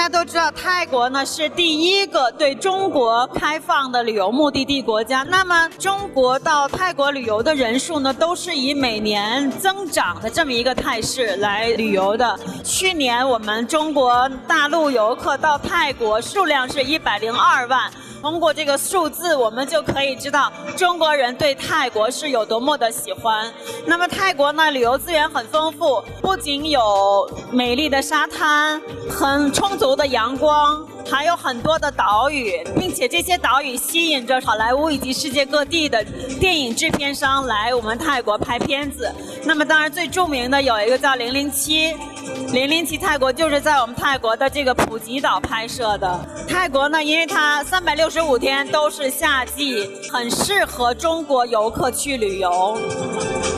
大家都知道，泰国呢是第一个对中国开放的旅游目的地国家。那么，中国到泰国旅游的人数呢，都是以每年增长的这么一个态势来旅游的。去年我们中国大陆游客到泰国数量是一百零二万。通过这个数字，我们就可以知道中国人对泰国是有多么的喜欢。那么泰国呢，旅游资源很丰富，不仅有美丽的沙滩，很充足的阳光。还有很多的岛屿，并且这些岛屿吸引着好莱坞以及世界各地的电影制片商来我们泰国拍片子。那么，当然最著名的有一个叫《零零七》，《零零七》泰国就是在我们泰国的这个普吉岛拍摄的。泰国呢，因为它三百六十五天都是夏季，很适合中国游客去旅游。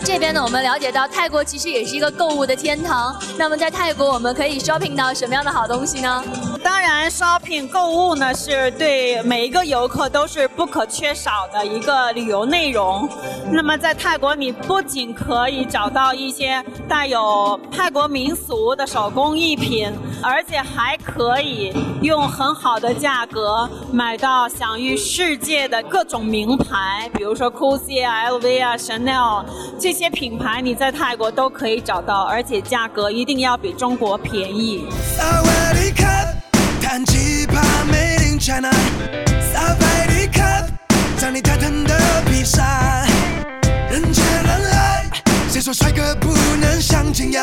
这边呢，我们了解到泰国其实也是一个购物的天堂。那么在泰国，我们可以 shopping 到什么样的好东西呢？当然，shopping 购物呢是对每一个游客都是不可缺少的一个旅游内容。那么在泰国，你不仅可以找到一些带有泰国民俗的手工艺品，而且还可以用很好的价格买到享誉世界的各种名牌，比如说 Gucci 啊、LV 啊、Chanel 这这些品牌，你在泰国都可以找到，而且价格一定要比中国便宜。谁说帅哥不能相亲呀？